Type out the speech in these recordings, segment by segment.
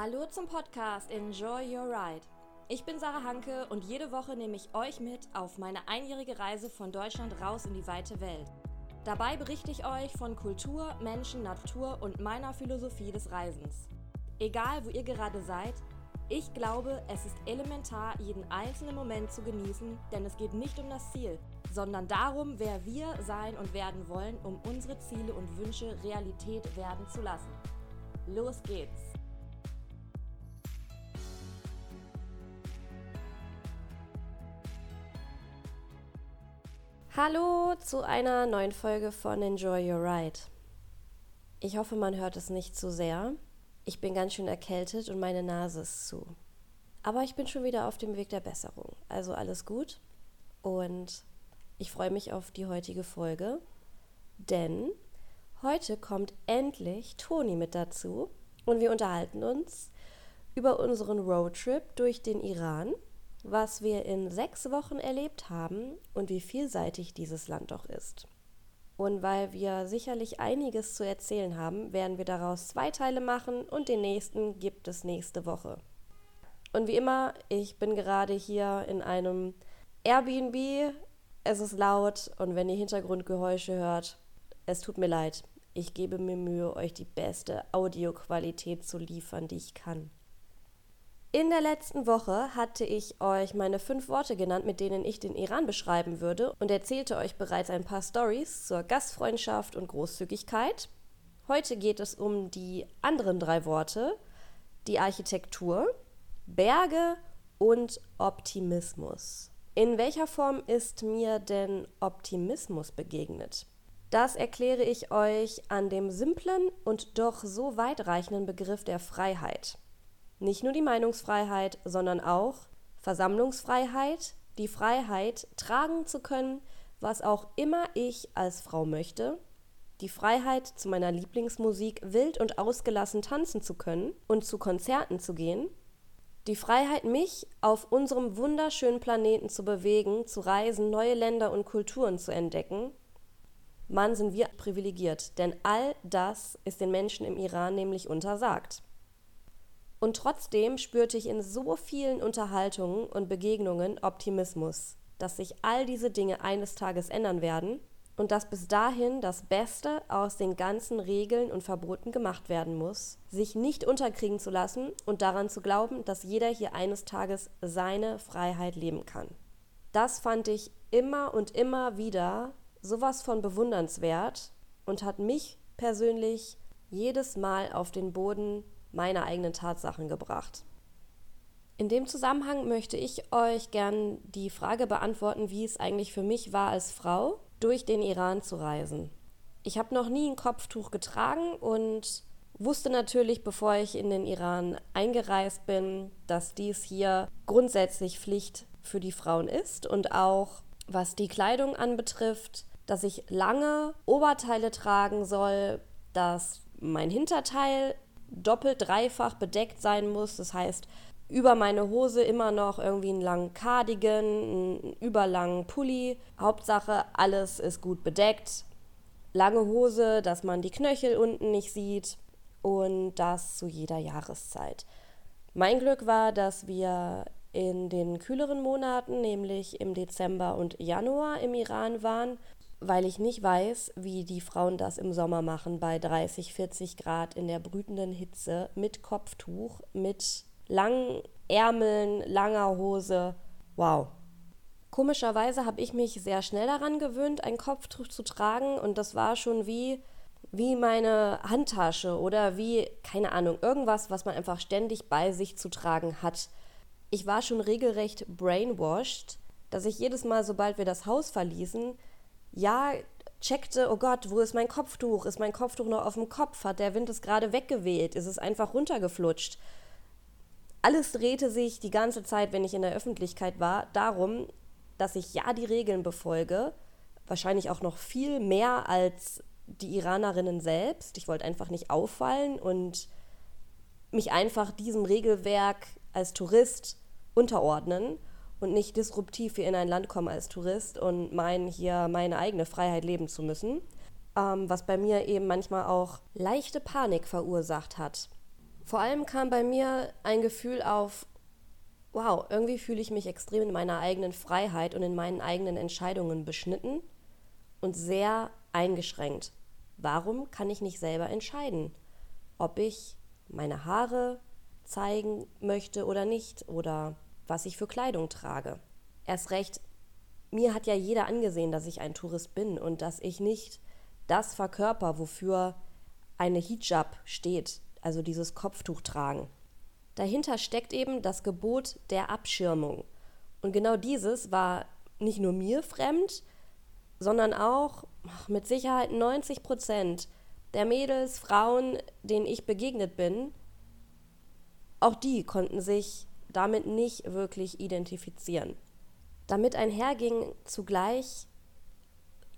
Hallo zum Podcast Enjoy Your Ride. Ich bin Sarah Hanke und jede Woche nehme ich euch mit auf meine einjährige Reise von Deutschland raus in die weite Welt. Dabei berichte ich euch von Kultur, Menschen, Natur und meiner Philosophie des Reisens. Egal, wo ihr gerade seid, ich glaube, es ist elementar, jeden einzelnen Moment zu genießen, denn es geht nicht um das Ziel, sondern darum, wer wir sein und werden wollen, um unsere Ziele und Wünsche Realität werden zu lassen. Los geht's! Hallo zu einer neuen Folge von Enjoy Your Ride. Ich hoffe, man hört es nicht zu sehr. Ich bin ganz schön erkältet und meine Nase ist zu. Aber ich bin schon wieder auf dem Weg der Besserung. Also alles gut. Und ich freue mich auf die heutige Folge, denn heute kommt endlich Toni mit dazu und wir unterhalten uns über unseren Roadtrip durch den Iran was wir in sechs Wochen erlebt haben und wie vielseitig dieses Land doch ist. Und weil wir sicherlich einiges zu erzählen haben, werden wir daraus zwei Teile machen und den nächsten gibt es nächste Woche. Und wie immer, ich bin gerade hier in einem Airbnb. Es ist laut und wenn ihr Hintergrundgeräusche hört, es tut mir leid. Ich gebe mir Mühe, euch die beste Audioqualität zu liefern, die ich kann. In der letzten Woche hatte ich euch meine fünf Worte genannt, mit denen ich den Iran beschreiben würde und erzählte euch bereits ein paar Stories zur Gastfreundschaft und Großzügigkeit. Heute geht es um die anderen drei Worte, die Architektur, Berge und Optimismus. In welcher Form ist mir denn Optimismus begegnet? Das erkläre ich euch an dem simplen und doch so weitreichenden Begriff der Freiheit. Nicht nur die Meinungsfreiheit, sondern auch Versammlungsfreiheit, die Freiheit, tragen zu können, was auch immer ich als Frau möchte, die Freiheit, zu meiner Lieblingsmusik wild und ausgelassen tanzen zu können und zu Konzerten zu gehen, die Freiheit, mich auf unserem wunderschönen Planeten zu bewegen, zu reisen, neue Länder und Kulturen zu entdecken. Mann, sind wir privilegiert, denn all das ist den Menschen im Iran nämlich untersagt. Und trotzdem spürte ich in so vielen Unterhaltungen und Begegnungen Optimismus, dass sich all diese Dinge eines Tages ändern werden und dass bis dahin das Beste aus den ganzen Regeln und Verboten gemacht werden muss, sich nicht unterkriegen zu lassen und daran zu glauben, dass jeder hier eines Tages seine Freiheit leben kann. Das fand ich immer und immer wieder sowas von bewundernswert und hat mich persönlich jedes Mal auf den Boden meine eigenen Tatsachen gebracht. In dem Zusammenhang möchte ich euch gern die Frage beantworten, wie es eigentlich für mich war, als Frau durch den Iran zu reisen. Ich habe noch nie ein Kopftuch getragen und wusste natürlich, bevor ich in den Iran eingereist bin, dass dies hier grundsätzlich Pflicht für die Frauen ist und auch was die Kleidung anbetrifft, dass ich lange Oberteile tragen soll, dass mein Hinterteil doppelt, dreifach bedeckt sein muss. Das heißt, über meine Hose immer noch irgendwie einen langen Cardigan, einen überlangen Pulli. Hauptsache, alles ist gut bedeckt. Lange Hose, dass man die Knöchel unten nicht sieht. Und das zu jeder Jahreszeit. Mein Glück war, dass wir in den kühleren Monaten, nämlich im Dezember und Januar im Iran waren weil ich nicht weiß, wie die Frauen das im Sommer machen bei 30, 40 Grad in der brütenden Hitze mit Kopftuch, mit langen Ärmeln, langer Hose. Wow. Komischerweise habe ich mich sehr schnell daran gewöhnt, ein Kopftuch zu tragen und das war schon wie wie meine Handtasche oder wie keine Ahnung, irgendwas, was man einfach ständig bei sich zu tragen hat. Ich war schon regelrecht brainwashed, dass ich jedes Mal, sobald wir das Haus verließen, ja, checkte, oh Gott, wo ist mein Kopftuch? Ist mein Kopftuch noch auf dem Kopf? Hat der Wind es gerade weggeweht? Ist es einfach runtergeflutscht? Alles drehte sich die ganze Zeit, wenn ich in der Öffentlichkeit war, darum, dass ich ja die Regeln befolge, wahrscheinlich auch noch viel mehr als die Iranerinnen selbst. Ich wollte einfach nicht auffallen und mich einfach diesem Regelwerk als Tourist unterordnen und nicht disruptiv hier in ein Land komme als Tourist und meinen, hier meine eigene Freiheit leben zu müssen, ähm, was bei mir eben manchmal auch leichte Panik verursacht hat. Vor allem kam bei mir ein Gefühl auf, wow, irgendwie fühle ich mich extrem in meiner eigenen Freiheit und in meinen eigenen Entscheidungen beschnitten und sehr eingeschränkt. Warum kann ich nicht selber entscheiden, ob ich meine Haare zeigen möchte oder nicht oder was ich für Kleidung trage? Erst recht, mir hat ja jeder angesehen, dass ich ein Tourist bin und dass ich nicht das verkörper, wofür eine Hijab steht, also dieses Kopftuch tragen. Dahinter steckt eben das Gebot der Abschirmung. Und genau dieses war nicht nur mir fremd, sondern auch mit Sicherheit 90 Prozent der Mädels, Frauen, denen ich begegnet bin, auch die konnten sich damit nicht wirklich identifizieren. Damit einherging zugleich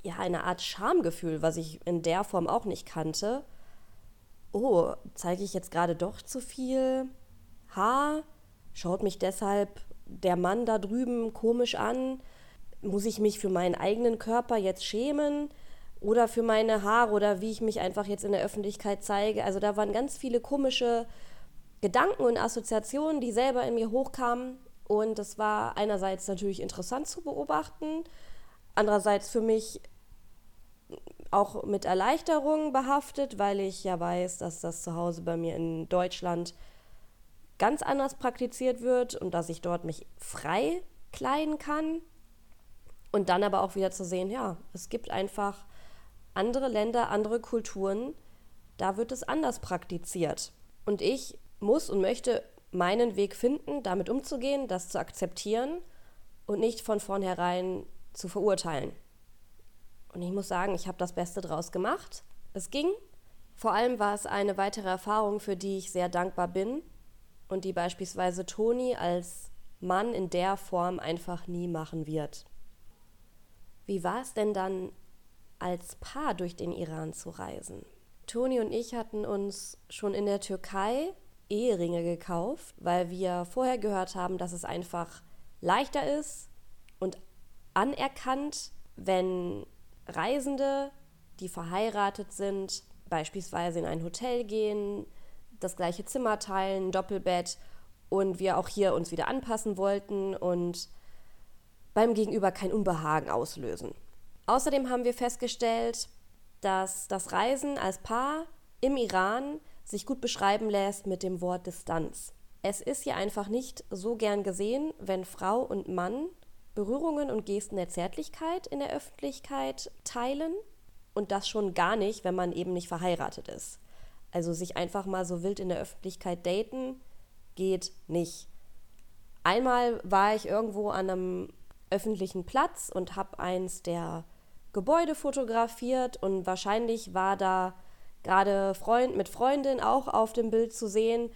ja eine Art Schamgefühl, was ich in der Form auch nicht kannte. Oh, zeige ich jetzt gerade doch zu viel Haar? Schaut mich deshalb der Mann da drüben komisch an? muss ich mich für meinen eigenen Körper jetzt schämen oder für meine Haare oder wie ich mich einfach jetzt in der Öffentlichkeit zeige. Also da waren ganz viele komische Gedanken und Assoziationen, die selber in mir hochkamen. Und das war einerseits natürlich interessant zu beobachten, andererseits für mich auch mit Erleichterung behaftet, weil ich ja weiß, dass das zu Hause bei mir in Deutschland ganz anders praktiziert wird und dass ich dort mich frei kleiden kann. Und dann aber auch wieder zu sehen, ja, es gibt einfach andere Länder, andere Kulturen, da wird es anders praktiziert. Und ich muss und möchte meinen Weg finden, damit umzugehen, das zu akzeptieren und nicht von vornherein zu verurteilen. Und ich muss sagen, ich habe das Beste draus gemacht. Es ging. Vor allem war es eine weitere Erfahrung, für die ich sehr dankbar bin und die beispielsweise Toni als Mann in der Form einfach nie machen wird. Wie war es denn dann, als Paar durch den Iran zu reisen? Toni und ich hatten uns schon in der Türkei Eheringe gekauft, weil wir vorher gehört haben, dass es einfach leichter ist und anerkannt, wenn Reisende, die verheiratet sind, beispielsweise in ein Hotel gehen, das gleiche Zimmer teilen, Doppelbett und wir auch hier uns wieder anpassen wollten und beim Gegenüber kein Unbehagen auslösen. Außerdem haben wir festgestellt, dass das Reisen als Paar im Iran sich gut beschreiben lässt mit dem Wort Distanz. Es ist hier einfach nicht so gern gesehen, wenn Frau und Mann Berührungen und Gesten der Zärtlichkeit in der Öffentlichkeit teilen und das schon gar nicht, wenn man eben nicht verheiratet ist. Also sich einfach mal so wild in der Öffentlichkeit daten geht nicht. Einmal war ich irgendwo an einem öffentlichen Platz und habe eins der Gebäude fotografiert und wahrscheinlich war da gerade Freund mit Freundin auch auf dem Bild zu sehen.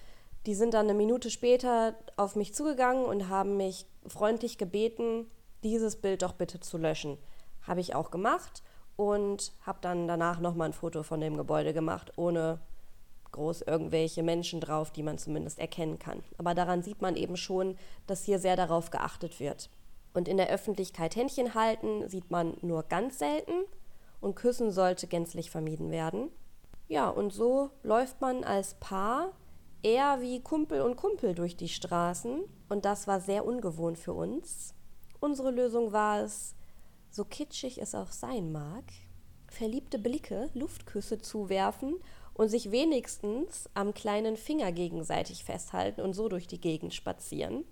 Die sind dann eine Minute später auf mich zugegangen und haben mich freundlich gebeten, dieses Bild doch bitte zu löschen. Habe ich auch gemacht und habe dann danach nochmal ein Foto von dem Gebäude gemacht, ohne groß irgendwelche Menschen drauf, die man zumindest erkennen kann. Aber daran sieht man eben schon, dass hier sehr darauf geachtet wird. Und in der Öffentlichkeit Händchen halten sieht man nur ganz selten und Küssen sollte gänzlich vermieden werden. Ja, und so läuft man als Paar eher wie Kumpel und Kumpel durch die Straßen und das war sehr ungewohnt für uns. Unsere Lösung war es, so kitschig es auch sein mag, verliebte Blicke, Luftküsse zuwerfen und sich wenigstens am kleinen Finger gegenseitig festhalten und so durch die Gegend spazieren.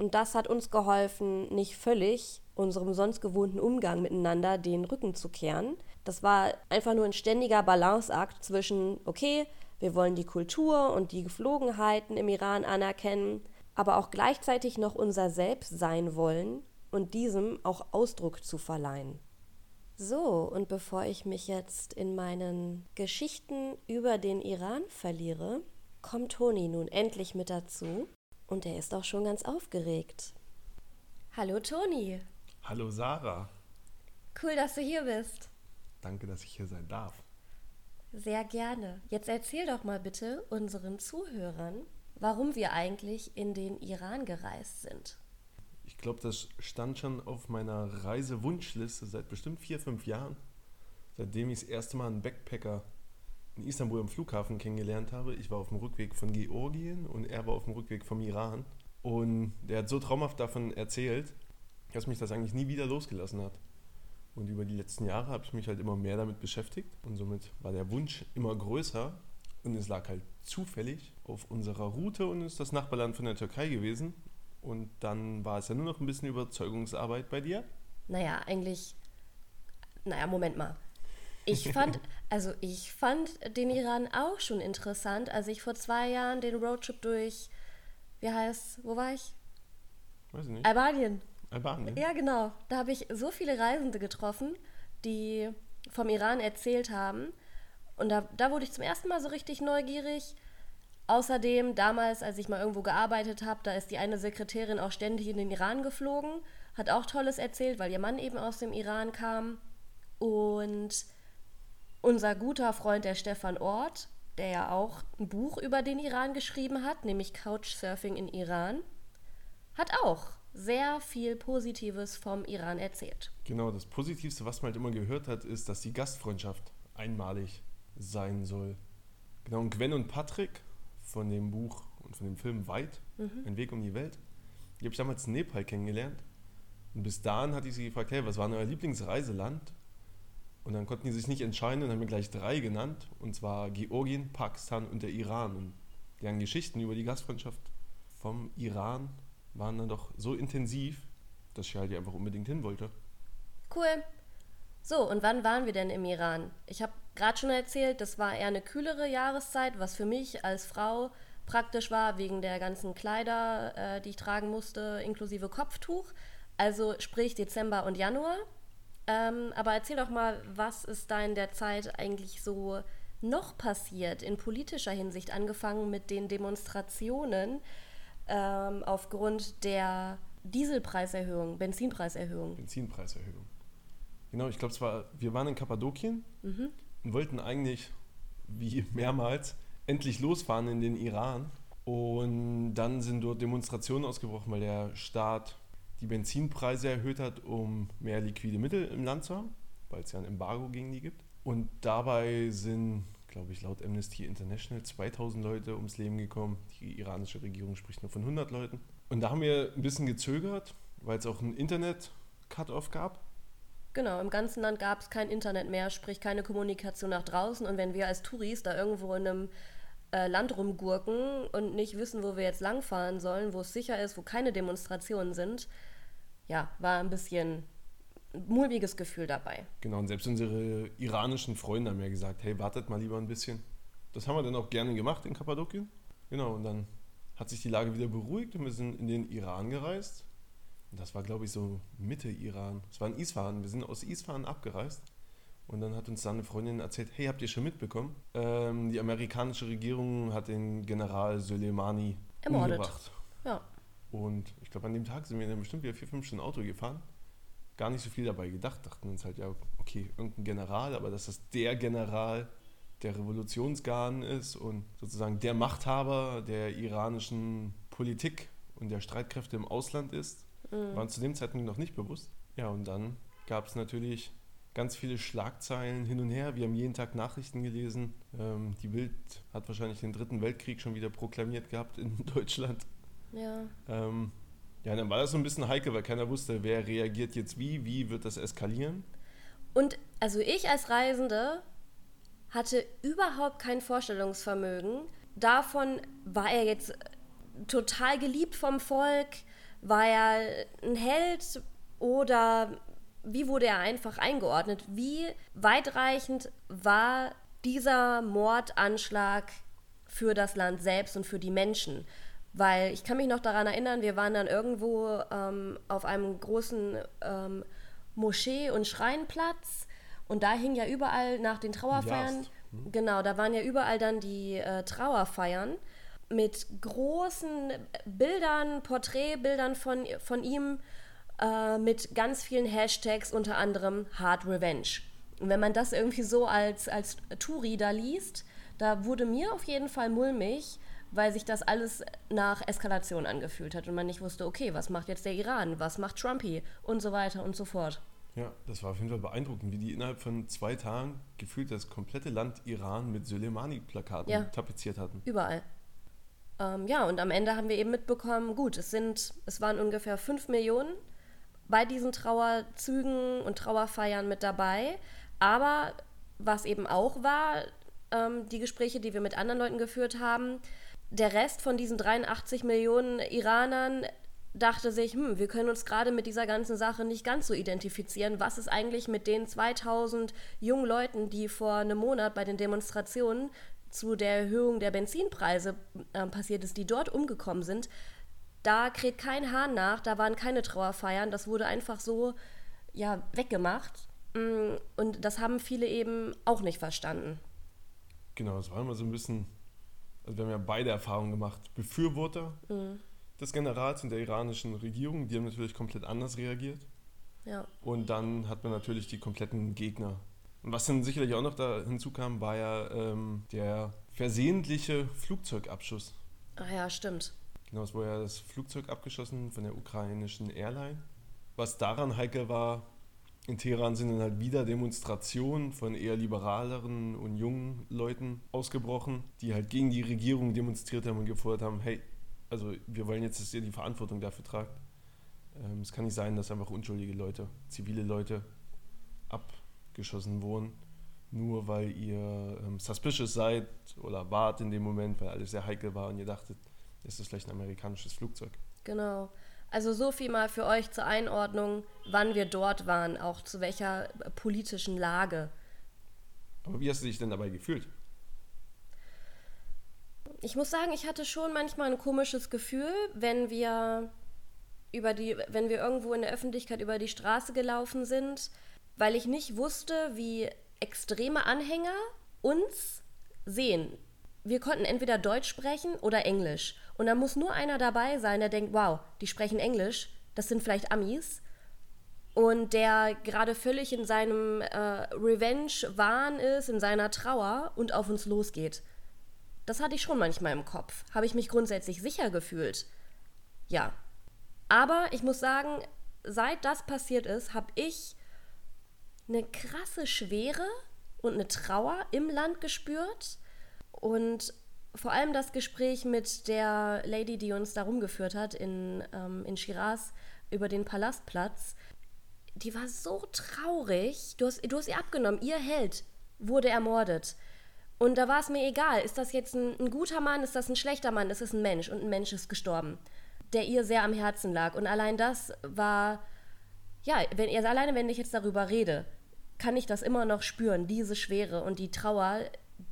Und das hat uns geholfen, nicht völlig unserem sonst gewohnten Umgang miteinander den Rücken zu kehren. Das war einfach nur ein ständiger Balanceakt zwischen, okay, wir wollen die Kultur und die Geflogenheiten im Iran anerkennen, aber auch gleichzeitig noch unser Selbst sein wollen und diesem auch Ausdruck zu verleihen. So, und bevor ich mich jetzt in meinen Geschichten über den Iran verliere, kommt Toni nun endlich mit dazu und er ist auch schon ganz aufgeregt. Hallo Toni. Hallo Sarah. Cool, dass du hier bist. Danke, dass ich hier sein darf. Sehr gerne. Jetzt erzähl doch mal bitte unseren Zuhörern, warum wir eigentlich in den Iran gereist sind. Ich glaube, das stand schon auf meiner Reisewunschliste seit bestimmt vier, fünf Jahren. Seitdem ich das erste Mal einen Backpacker in Istanbul am Flughafen kennengelernt habe. Ich war auf dem Rückweg von Georgien und er war auf dem Rückweg vom Iran. Und der hat so traumhaft davon erzählt, dass mich das eigentlich nie wieder losgelassen hat. Und über die letzten Jahre habe ich mich halt immer mehr damit beschäftigt und somit war der Wunsch immer größer und es lag halt zufällig auf unserer Route und ist das Nachbarland von der Türkei gewesen. Und dann war es ja nur noch ein bisschen Überzeugungsarbeit bei dir. Naja, eigentlich. Naja, Moment mal. Ich fand, also ich fand den Iran auch schon interessant, als ich vor zwei Jahren den Roadtrip durch, wie heißt, wo war ich? Weiß ich nicht. Albanien. Albanien? Ja, genau. Da habe ich so viele Reisende getroffen, die vom Iran erzählt haben. Und da, da wurde ich zum ersten Mal so richtig neugierig. Außerdem, damals, als ich mal irgendwo gearbeitet habe, da ist die eine Sekretärin auch ständig in den Iran geflogen, hat auch Tolles erzählt, weil ihr Mann eben aus dem Iran kam. Und unser guter Freund, der Stefan Ort, der ja auch ein Buch über den Iran geschrieben hat, nämlich Couchsurfing in Iran, hat auch sehr viel Positives vom Iran erzählt. Genau, das Positivste, was man halt immer gehört hat, ist, dass die Gastfreundschaft einmalig sein soll. Genau, und Gwen und Patrick von dem Buch und von dem Film Weit, Mhm. Ein Weg um die Welt, die habe ich damals in Nepal kennengelernt. Und bis dahin hatte ich sie gefragt, hey, was war denn euer Lieblingsreiseland? Und dann konnten die sich nicht entscheiden und haben mir gleich drei genannt. Und zwar Georgien, Pakistan und der Iran. Und deren Geschichten über die Gastfreundschaft vom Iran waren dann doch so intensiv, dass ich halt einfach unbedingt hin wollte. Cool. So, und wann waren wir denn im Iran? Ich habe gerade schon erzählt, das war eher eine kühlere Jahreszeit, was für mich als Frau praktisch war, wegen der ganzen Kleider, äh, die ich tragen musste, inklusive Kopftuch. Also sprich Dezember und Januar. Ähm, aber erzähl doch mal, was ist da in der Zeit eigentlich so noch passiert in politischer Hinsicht, angefangen mit den Demonstrationen ähm, aufgrund der Dieselpreiserhöhung, Benzinpreiserhöhung. Benzinpreiserhöhung. Genau, ich glaube, war, wir waren in Kappadokien Mhm. und wollten eigentlich, wie mehrmals, endlich losfahren in den Iran. Und dann sind dort Demonstrationen ausgebrochen, weil der Staat die Benzinpreise erhöht hat, um mehr liquide Mittel im Land zu haben, weil es ja ein Embargo gegen die gibt. Und dabei sind, glaube ich, laut Amnesty International 2000 Leute ums Leben gekommen. Die iranische Regierung spricht nur von 100 Leuten. Und da haben wir ein bisschen gezögert, weil es auch ein Internet-Cut-Off gab. Genau, im ganzen Land gab es kein Internet mehr, sprich keine Kommunikation nach draußen. Und wenn wir als Touris da irgendwo in einem äh, Land rumgurken und nicht wissen, wo wir jetzt langfahren sollen, wo es sicher ist, wo keine Demonstrationen sind, ja, war ein bisschen mulmiges Gefühl dabei. Genau, und selbst unsere iranischen Freunde haben ja gesagt, hey, wartet mal lieber ein bisschen. Das haben wir dann auch gerne gemacht in Kappadokien. Genau, und dann hat sich die Lage wieder beruhigt und wir sind in den Iran gereist. Und das war, glaube ich, so Mitte Iran. Es war in Isfahan. Wir sind aus Isfahan abgereist. Und dann hat uns dann eine Freundin erzählt, hey, habt ihr schon mitbekommen? Ähm, die amerikanische Regierung hat den General Soleimani Ermordet. umgebracht. Ja. Und ich glaube, an dem Tag sind wir dann bestimmt wieder vier, fünf Stunden Auto gefahren. Gar nicht so viel dabei gedacht, dachten uns halt, ja, okay, irgendein General, aber dass das der General der Revolutionsgarden ist und sozusagen der Machthaber der iranischen Politik und der Streitkräfte im Ausland ist, Mhm. war uns zu dem Zeitpunkt noch nicht bewusst. Ja, und dann gab es natürlich ganz viele Schlagzeilen hin und her. Wir haben jeden Tag Nachrichten gelesen. Ähm, die Bild hat wahrscheinlich den Dritten Weltkrieg schon wieder proklamiert gehabt in Deutschland. Ja. Ähm, ja, dann war das so ein bisschen heikel, weil keiner wusste, wer reagiert jetzt wie, wie wird das eskalieren. Und also ich als Reisende hatte überhaupt kein Vorstellungsvermögen. Davon war er jetzt total geliebt vom Volk, war er ein Held oder wie wurde er einfach eingeordnet? Wie weitreichend war dieser Mordanschlag für das Land selbst und für die Menschen? Weil ich kann mich noch daran erinnern, wir waren dann irgendwo ähm, auf einem großen ähm, Moschee- und Schreinplatz und da hing ja überall nach den Trauerfeiern, Yazd, genau, da waren ja überall dann die äh, Trauerfeiern mit großen Bildern, Porträtbildern von, von ihm, äh, mit ganz vielen Hashtags, unter anderem Hard Revenge. Und wenn man das irgendwie so als, als Touri da liest, da wurde mir auf jeden Fall mulmig, weil sich das alles nach Eskalation angefühlt hat und man nicht wusste, okay, was macht jetzt der Iran, was macht Trumpy und so weiter und so fort. Ja, das war auf jeden Fall beeindruckend, wie die innerhalb von zwei Tagen gefühlt das komplette Land Iran mit Soleimani-Plakaten Ja. tapeziert hatten. Überall. Ähm, ja, und am Ende haben wir eben mitbekommen, gut, es sind, es waren ungefähr 5 Millionen bei diesen Trauerzügen und Trauerfeiern mit dabei. Aber was eben auch war, ähm, die Gespräche, die wir mit anderen Leuten geführt haben, der Rest von diesen 83 Millionen Iranern dachte sich, hm, wir können uns gerade mit dieser ganzen Sache nicht ganz so identifizieren. Was ist eigentlich mit den 2000 jungen Leuten, die vor einem Monat bei den Demonstrationen zu der Erhöhung der Benzinpreise äh, passiert ist, die dort umgekommen sind? Da kräht kein Hahn nach, da waren keine Trauerfeiern, das wurde einfach so ja, weggemacht. Mm, Und das haben viele eben auch nicht verstanden. Genau, das war immer so ein bisschen, also wir haben ja beide Erfahrungen gemacht. Befürworter des Generals und der iranischen Regierung, die haben natürlich komplett anders reagiert. Ja. Und dann hat man natürlich die kompletten Gegner. Und was dann sicherlich auch noch da hinzukam, war ja ähm, der versehentliche Flugzeugabschuss. Ah ja, stimmt. Genau, es wurde ja das Flugzeug abgeschossen von der ukrainischen Airline. Was daran heikel war, in Teheran sind dann halt wieder Demonstrationen von eher liberaleren und jungen Leuten ausgebrochen, die halt gegen die Regierung demonstriert haben und gefordert haben, hey, also wir wollen jetzt, dass ihr die Verantwortung dafür tragt. Ähm, es kann nicht sein, dass einfach unschuldige Leute, zivile Leute abgeschossen wurden, nur weil ihr ähm, suspicious seid oder wart in dem Moment, weil alles sehr heikel war und ihr dachtet, es ist vielleicht ein amerikanisches Flugzeug. Genau. Also so viel mal für euch zur Einordnung, wann wir dort waren, auch zu welcher äh, politischen Lage. Aber wie hast du dich denn dabei gefühlt? Ich muss sagen, ich hatte schon manchmal ein komisches Gefühl, wenn wir über die, wenn wir irgendwo in der Öffentlichkeit über die Straße gelaufen sind, weil ich nicht wusste, wie extreme Anhänger uns sehen. Wir konnten entweder Deutsch sprechen oder Englisch. Und da muss nur einer dabei sein, der denkt, wow, die sprechen Englisch, das sind vielleicht Amis. Und der gerade völlig in seinem äh, Revenge-Wahn ist, in seiner Trauer und auf uns losgeht. Das hatte ich schon manchmal im Kopf. Habe ich mich grundsätzlich sicher gefühlt? Ja. Aber ich muss sagen, seit das passiert ist, habe ich eine krasse Schwere und eine Trauer im Land gespürt. Und vor allem das Gespräch mit der Lady, die uns da rumgeführt hat in, ähm, in Shiraz über den Palastplatz, die war so traurig. Du hast, du hast ihr abgenommen. Ihr Held wurde ermordet. Und da war es mir egal, ist das jetzt ein, ein guter Mann, ist das ein schlechter Mann, ist es ein Mensch und ein Mensch ist gestorben, der ihr sehr am Herzen lag. Und allein das war, ja, wenn ihr alleine, wenn ich jetzt darüber rede, kann ich das immer noch spüren, diese Schwere und die Trauer,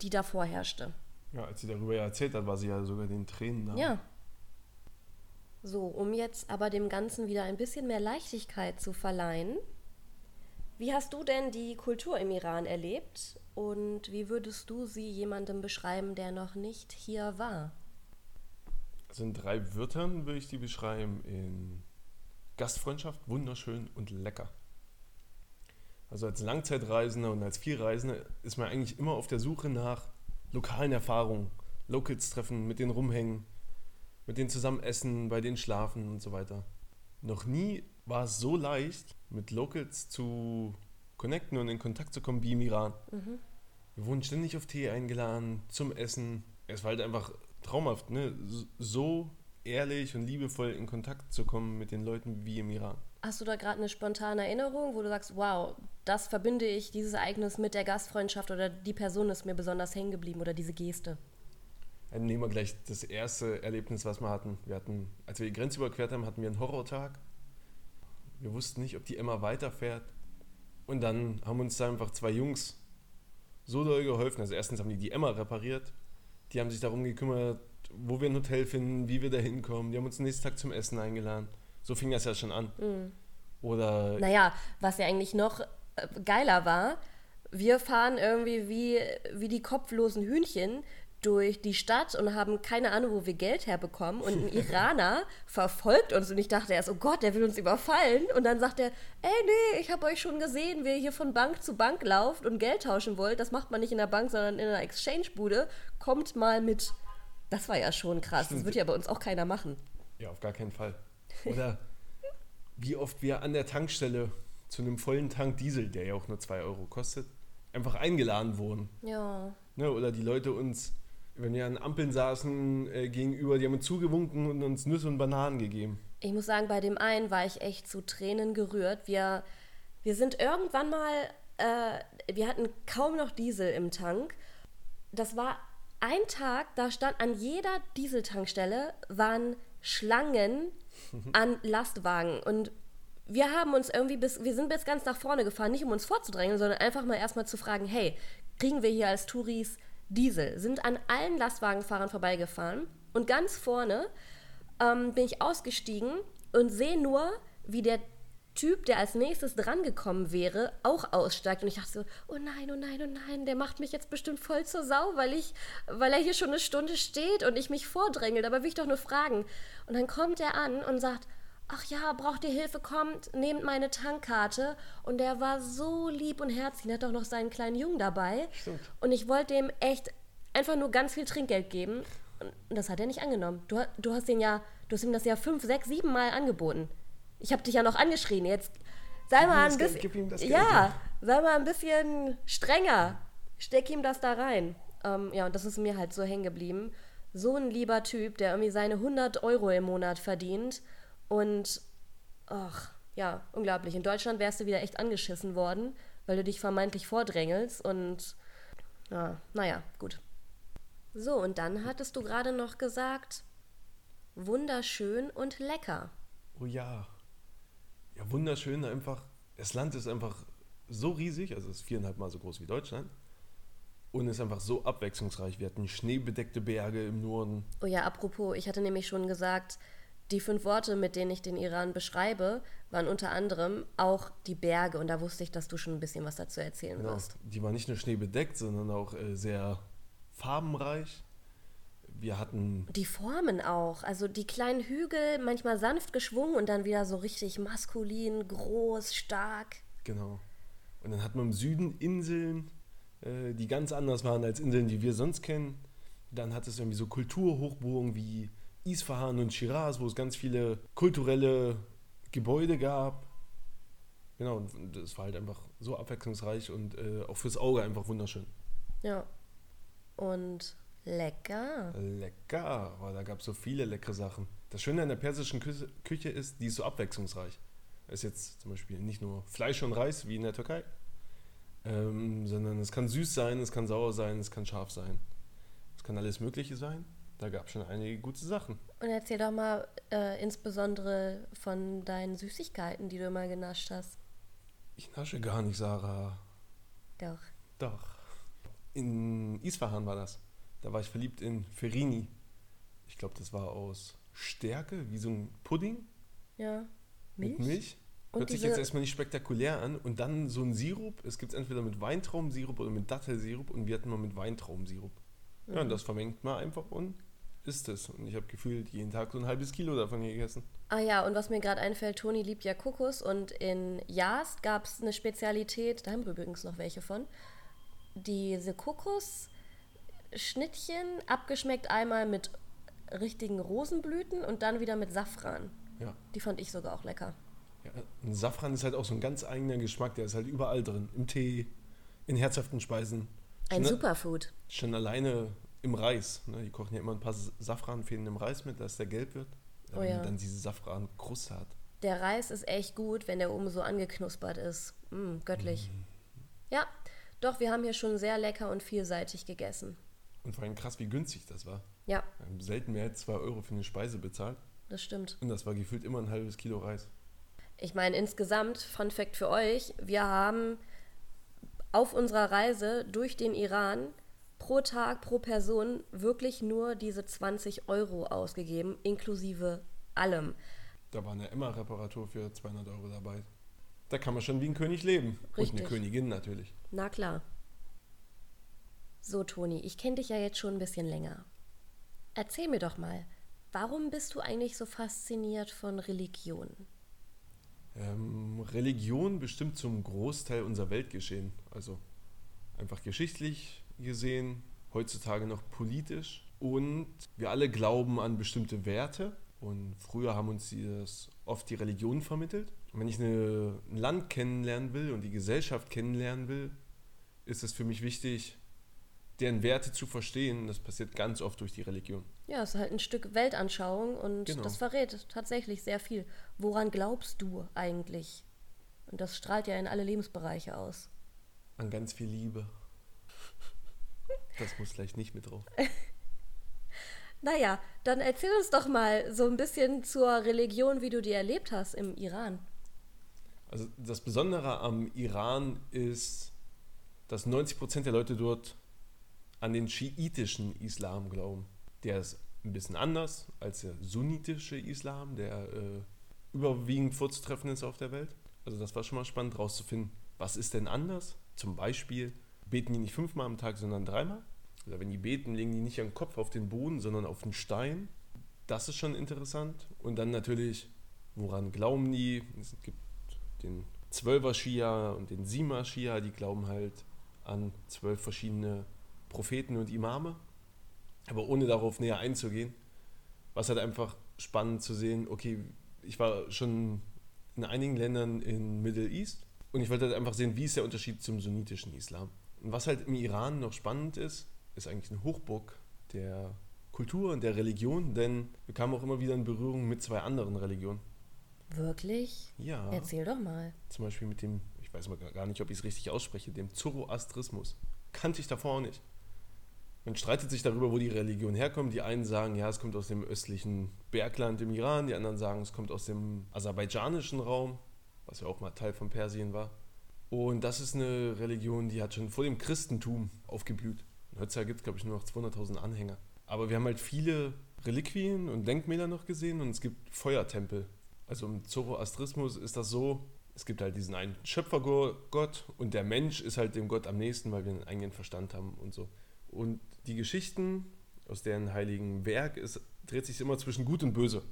die davor herrschte. Ja, als sie darüber ja erzählt hat, war sie ja sogar den Tränen nah. Ja. So, um jetzt aber dem Ganzen wieder ein bisschen mehr Leichtigkeit zu verleihen. Wie hast du denn die Kultur im Iran erlebt und wie würdest du sie jemandem beschreiben, der noch nicht hier war? Also in drei Wörtern würde ich die beschreiben in Gastfreundschaft, wunderschön und lecker. Also als Langzeitreisender und als Vielreisender ist man eigentlich immer auf der Suche nach lokalen Erfahrungen, Locals treffen, mit denen rumhängen, mit denen zusammen essen, bei denen schlafen und so weiter. Noch nie war es so leicht, mit Locals zu connecten und in Kontakt zu kommen wie im Iran. Wir wurden ständig auf Tee eingeladen, zum Essen. Es war halt einfach traumhaft, ne? so ehrlich und liebevoll in Kontakt zu kommen mit den Leuten wie im Iran. Hast du da gerade eine spontane Erinnerung, wo du sagst, wow, das verbinde ich, dieses Ereignis mit der Gastfreundschaft oder die Person ist mir besonders hängen geblieben oder diese Geste? Dann nehmen wir gleich das erste Erlebnis, was wir hatten. Wir hatten, als wir die Grenze überquert haben, hatten wir einen Horrortag. Wir wussten nicht, ob die Emma weiterfährt. Und dann haben uns da einfach zwei Jungs so doll geholfen. Also erstens haben die die Emma repariert. Die haben sich darum gekümmert, wo wir ein Hotel finden, wie wir da hinkommen. Die haben uns den nächsten Tag zum Essen eingeladen. So fing das ja schon an. Oder Naja, was ja eigentlich noch äh, geiler war, wir fahren irgendwie wie, wie die kopflosen Hühnchen durch die Stadt und haben keine Ahnung, wo wir Geld herbekommen. Und ein Iraner verfolgt uns und ich dachte erst, oh Gott, der will uns überfallen. Und dann sagt er, ey, nee, ich habe euch schon gesehen, wie ihr hier von Bank zu Bank lauft und Geld tauschen wollt. Das macht man nicht in der Bank, sondern in einer Exchange-Bude. Kommt mal mit. Das war ja schon krass. Das wird ja bei uns auch keiner machen. Ja, auf gar keinen Fall. Oder wie oft wir an der Tankstelle zu einem vollen Tank Diesel, der ja auch nur 2 Euro kostet, einfach eingeladen wurden. Ja. Ne? Oder die Leute uns, wenn wir an Ampeln saßen, äh, gegenüber, die haben uns zugewunken und uns Nüsse und Bananen gegeben. Ich muss sagen, bei dem einen war ich echt zu Tränen gerührt. Wir, wir sind irgendwann mal, äh, wir hatten kaum noch Diesel im Tank. Das war ein Tag, da stand an jeder Dieseltankstelle waren Schlangen an Lastwagen und wir haben uns irgendwie bis, wir sind bis ganz nach vorne gefahren, nicht um uns vorzudrängen, sondern einfach mal erstmal zu fragen, hey, kriegen wir hier als Touris Diesel? Sind an allen Lastwagenfahrern vorbeigefahren und ganz vorne ähm, bin ich ausgestiegen und sehe nur, wie der Typ, der als nächstes drangekommen wäre, auch aussteigt. Und ich dachte so, oh nein, oh nein, oh nein, der macht mich jetzt bestimmt voll zur Sau, weil, ich, weil er hier schon eine Stunde steht und ich mich vordrängel. Dabei will ich doch nur fragen. Und dann kommt er an und sagt, ach ja, braucht ihr Hilfe, kommt, nehmt meine Tankkarte. Und der war so lieb und herzlich. Er hat auch noch seinen kleinen Jungen dabei. Stimmt. Und ich wollte dem echt einfach nur ganz viel Trinkgeld geben. Und das hat er nicht angenommen. Du, du hast den ja, du hast ihm das ja fünf, sechs, sieben Mal angeboten. Ich habe dich ja noch angeschrien. Jetzt sei mal ein bisschen. gib ihm das Geld, ja, ja. sei mal ein bisschen strenger. Steck ihm das da rein. Ähm, ja, und das ist mir halt so hängen geblieben. So ein lieber Typ, der irgendwie seine 100 Euro im Monat verdient. Und, ach, ja, unglaublich. In Deutschland wärst du wieder echt angeschissen worden, weil du dich vermeintlich vordrängelst. Und, ja, naja, gut. So, und dann hattest du gerade noch gesagt, wunderschön und lecker. Oh ja. Ja, wunderschön einfach. Das Land ist einfach so riesig, also es ist viereinhalb Mal so groß wie Deutschland. Und ist einfach so abwechslungsreich. Wir hatten schneebedeckte Berge im Norden. Oh ja, apropos, ich hatte nämlich schon gesagt, die fünf Worte, mit denen ich den Iran beschreibe, waren unter anderem auch die Berge. Und da wusste ich, dass du schon ein bisschen was dazu erzählen Genau. wirst. Die war nicht nur schneebedeckt, sondern auch äh, sehr farbenreich. Wir hatten, Die Formen auch. Also die kleinen Hügel, manchmal sanft geschwungen und dann wieder so richtig maskulin, groß, stark. genau. Und dann hatten wir im Süden Inseln, äh, die ganz anders waren als Inseln, die wir sonst kennen. Dann hat es irgendwie so Kulturhochburgen wie Isfahan und Shiraz, wo es ganz viele kulturelle Gebäude gab. Genau, und das war halt einfach so abwechslungsreich und äh, auch fürs Auge einfach wunderschön. Ja. Und lecker. Lecker, oh, da gab es so viele leckere Sachen. Das Schöne an der persischen Küche, Küche ist, die ist so abwechslungsreich. Es ist jetzt zum Beispiel nicht nur Fleisch und Reis wie in der Türkei, ähm, sondern es kann süß sein, es kann sauer sein, es kann scharf sein. Es kann alles Mögliche sein. Da gab es schon einige gute Sachen. Und erzähl doch mal äh, insbesondere von deinen Süßigkeiten, die du mal genascht hast. Ich nasche gar nicht, Sarah. Doch. Doch. In Isfahan war das. Da war ich verliebt in Ferini. Ich glaube, das war aus Stärke, wie so ein Pudding. Ja. Mit Milch. Und Hört sich jetzt erstmal nicht spektakulär an. Und dann so ein Sirup. Es gibt es entweder mit Weintraubensirup oder mit Dattelsirup. Und wir hatten mal mit Weintraubensirup. Ja, Mhm. und das vermengt man einfach und isst es. Und ich habe gefühlt jeden Tag so ein halbes Kilo davon gegessen. Ah ja, und was mir gerade einfällt, Toni liebt ja Kokos und in Jast gab es eine Spezialität, da haben wir übrigens noch welche von, diese Kokosschnittchen, abgeschmeckt einmal mit richtigen Rosenblüten und dann wieder mit Safran. Ja. Die fand ich sogar auch lecker. ja. Ein Safran ist halt auch so ein ganz eigener Geschmack. Der ist halt überall drin. Im Tee, in herzhaften Speisen. Ein Schon- Superfood. Schon alleine im Reis. Ne? Die kochen ja immer ein paar Safranfäden im Reis mit, dass der gelb wird. Oh damit ja. dann diese Safrankruste hat. Der Reis ist echt gut, wenn der oben so angeknuspert ist. Mm, göttlich. Ja, doch, wir haben hier schon sehr lecker und vielseitig gegessen. Und vor allem krass, wie günstig das war. Ja, haben selten mehr als 2 Euro für eine Speise bezahlt. das stimmt. Und das war gefühlt immer ein halbes Kilo Reis. Ich meine, insgesamt, Fun Fact für euch, wir haben auf unserer Reise durch den Iran pro Tag, pro Person wirklich nur diese 20 Euro ausgegeben, inklusive allem. Da war eine Emma-Reparatur für 200 Euro dabei. Da kann man schon wie ein König leben. Und Richtig. eine Königin natürlich. Na klar. So, Toni, ich kenne dich ja jetzt schon ein bisschen länger. Erzähl mir doch mal, warum bist du eigentlich so fasziniert von Religion? Ähm, Religion bestimmt zum Großteil unser Weltgeschehen. Also einfach geschichtlich gesehen, heutzutage noch politisch. Und wir alle glauben an bestimmte Werte. Und früher haben uns das oft die Religion vermittelt. Und wenn ich eine, ein Land kennenlernen will und die Gesellschaft kennenlernen will, ist es für mich wichtig, deren Werte zu verstehen. Das passiert ganz oft durch die Religion. Ja, es ist halt ein Stück Weltanschauung und Genau. das verrät tatsächlich sehr viel. Woran glaubst du eigentlich? Und das strahlt ja in alle Lebensbereiche aus. An ganz viel Liebe. Das muss gleich nicht mit drauf. Naja, dann erzähl uns doch mal so ein bisschen zur Religion, wie du die erlebt hast im Iran. Also das Besondere am Iran ist, dass 90% der Leute dort an den schiitischen Islam glauben. Der ist ein bisschen anders als der sunnitische Islam, der äh, überwiegend vorzutreffen ist auf der Welt. Also das war schon mal spannend rauszufinden, was ist denn anders? Zum Beispiel beten die nicht fünfmal am Tag, sondern dreimal. Oder wenn die beten, legen die nicht ihren Kopf auf den Boden, sondern auf den Stein. Das ist schon interessant. Und dann natürlich, woran glauben die? Es gibt den Zwölfer Schia und den Siemer Schia, die glauben halt an zwölf verschiedene Propheten und Imame. Aber ohne darauf näher einzugehen, war es halt einfach spannend zu sehen, okay, ich war schon in einigen Ländern in Middle East und ich wollte halt einfach sehen, wie ist der Unterschied zum sunnitischen Islam. Und was halt im Iran noch spannend ist, ist eigentlich eine Hochburg der Kultur und der Religion, denn wir kamen auch immer wieder in Berührung mit zwei anderen Religionen. Wirklich? Ja. Erzähl doch mal. Zum Beispiel mit dem, ich weiß mal gar nicht, ob ich es richtig ausspreche, dem Zoroastrismus. Kannte ich davor auch nicht. Man streitet sich darüber, wo die Religion herkommt. Die einen sagen, ja, es kommt aus dem östlichen Bergland im Iran, die anderen sagen, es kommt aus dem aserbaidschanischen Raum, was ja auch mal Teil von Persien war. Und das ist eine Religion, die hat schon vor dem Christentum aufgeblüht. Heutzutage gibt es, glaube ich, nur noch 200.000 Anhänger. Aber wir haben halt viele Reliquien und Denkmäler noch gesehen und es gibt Feuertempel. Also im Zoroastrismus ist das so, es gibt halt diesen einen Schöpfergott und der Mensch ist halt dem Gott am nächsten, weil wir einen eigenen Verstand haben und so. Und die Geschichten aus deren heiligen Werk ist, dreht sich immer zwischen Gut und Böse.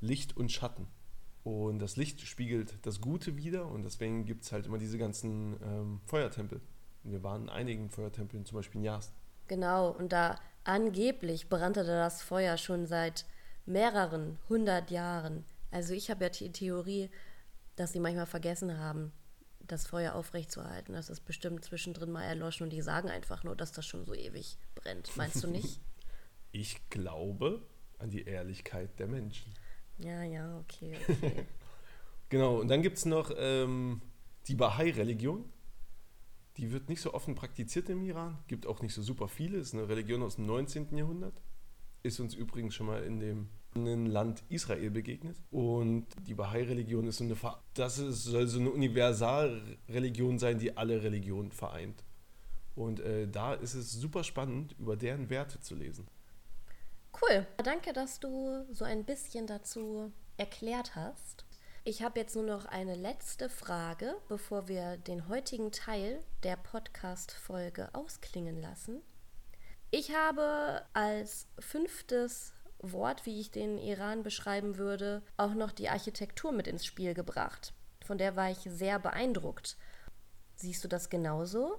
Licht und Schatten. Und das Licht spiegelt das Gute wider und deswegen gibt es halt immer diese ganzen ähm, Feuertempel. Wir waren in einigen Feuertempeln, zum Beispiel in Yazd. Genau, und da angeblich brannte da das Feuer schon seit mehreren hundert Jahren. Also ich habe ja die Theorie, dass sie manchmal vergessen haben, das Feuer aufrechtzuerhalten. Das ist bestimmt zwischendrin mal erloschen und die sagen einfach nur, dass das schon so ewig brennt. Meinst du nicht? Ich glaube an die Ehrlichkeit der Menschen. ja, ja, okay, okay. Genau, und dann gibt es noch ähm, die Bahai-Religion. Die wird nicht so offen praktiziert im Iran, gibt auch nicht so super viele, ist eine Religion aus dem 19. Jahrhundert. Ist uns übrigens schon mal in dem in dem Land Israel begegnet. Und die Bahai-Religion ist so eine, das ist, soll so eine Universalreligion sein, die alle Religionen vereint. Und äh, da ist es super spannend, über deren Werte zu lesen. Cool. Danke, dass du so ein bisschen dazu erklärt hast. Ich habe jetzt nur noch eine letzte Frage, bevor wir den heutigen Teil der Podcast-Folge ausklingen lassen. Ich habe als fünftes Wort, wie ich den Iran beschreiben würde, auch noch die Architektur mit ins Spiel gebracht. Von der war ich sehr beeindruckt. Siehst du das genauso?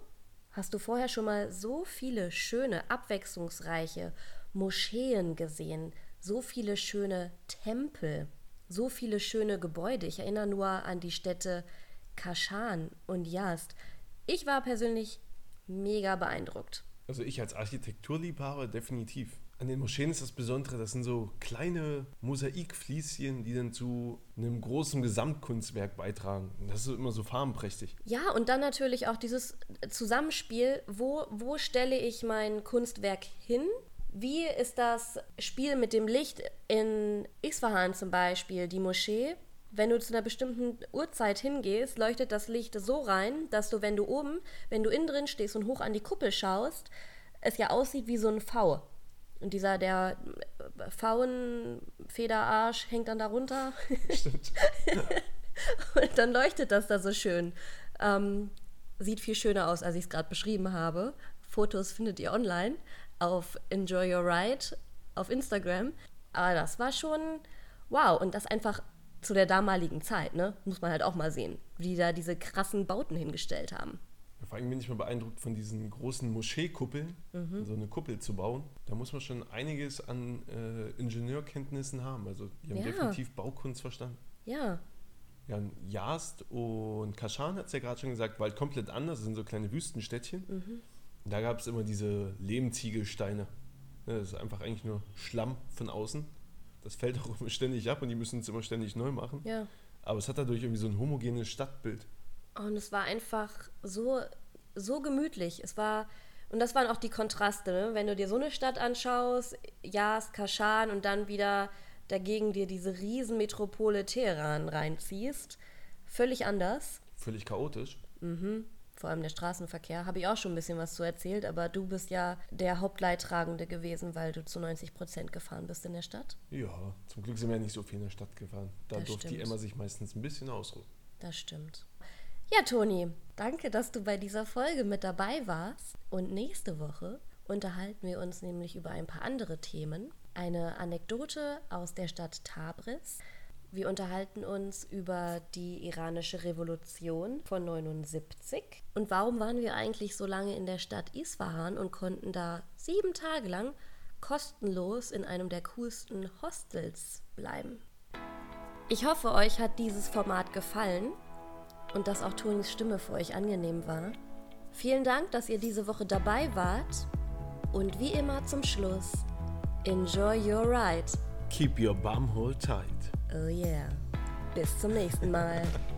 Hast du vorher schon mal so viele schöne, abwechslungsreiche Moscheen gesehen, so viele schöne Tempel, so viele schöne Gebäude? Ich erinnere nur an die Städte Kashan und Yazd. Ich war persönlich mega beeindruckt. Also ich als Architekturliebhaber definitiv. An den Moscheen ist das Besondere, das sind so kleine Mosaikflieschen, die dann zu einem großen Gesamtkunstwerk beitragen. Das ist immer so farbenprächtig. Ja, und dann natürlich auch dieses Zusammenspiel, wo, wo stelle ich mein Kunstwerk hin? Wie ist das Spiel mit dem Licht in Isfahan zum Beispiel, die Moschee? Wenn du zu einer bestimmten Uhrzeit hingehst, leuchtet das Licht so rein, dass du, wenn du oben, wenn du innen drin stehst und hoch an die Kuppel schaust, es ja aussieht wie so ein V. Und dieser, der Pfauenfederarsch hängt dann darunter. Stimmt. Und dann leuchtet das da so schön. Ähm, sieht viel schöner aus, als ich es gerade beschrieben habe. Fotos findet ihr online auf Enjoy Your Ride auf Instagram. Aber das war schon wow. Und das einfach zu der damaligen Zeit, ne? Muss man halt auch mal sehen, wie die da diese krassen Bauten hingestellt haben. Vor allem bin ich mal beeindruckt von diesen großen Moscheekuppeln, Mhm. so eine Kuppel zu bauen. Da muss man schon einiges an äh, Ingenieurkenntnissen haben. Also die haben Ja. definitiv Baukunst verstanden. Ja, Ja, und Jast und Kaschan hat es ja gerade schon gesagt, war halt komplett anders. Das sind so kleine Wüstenstädtchen. Mhm. Da gab es immer diese Lehmziegelsteine. Das ist einfach eigentlich nur Schlamm von außen. Das fällt auch immer ständig ab und die müssen es immer ständig neu machen. ja. Aber es hat dadurch irgendwie so ein homogenes Stadtbild. Und es war einfach so, so gemütlich. Es war, und das waren auch die Kontraste, ne? wenn du dir so eine Stadt anschaust, Jas, Kaschan und dann wieder dagegen dir diese Riesenmetropole Teheran reinziehst. Völlig anders. Völlig chaotisch. Vor allem der Straßenverkehr. Habe ich auch schon ein bisschen was zu erzählt, aber du bist ja der Hauptleidtragende gewesen, weil du zu 90 Prozent gefahren bist in der Stadt. Ja, zum Glück sind wir ja nicht so viel in der Stadt gefahren. Da Das durfte die stimmt. Emma sich meistens ein bisschen ausruhen. Das stimmt. Ja, Toni, danke, dass du bei dieser Folge mit dabei warst. Und nächste Woche unterhalten wir uns nämlich über ein paar andere Themen. Eine Anekdote aus der Stadt Tabriz. Wir unterhalten uns über die iranische Revolution von 79. Und warum waren wir eigentlich so lange in der Stadt Isfahan und konnten da sieben Tage lang kostenlos in einem der coolsten Hostels bleiben? Ich hoffe, euch hat dieses Format gefallen und dass auch Tonis Stimme für euch angenehm war. Vielen Dank, dass ihr diese Woche dabei wart. Und wie immer zum Schluss, enjoy your ride. Keep your bum hole tight. Oh yeah. Bis zum nächsten Mal.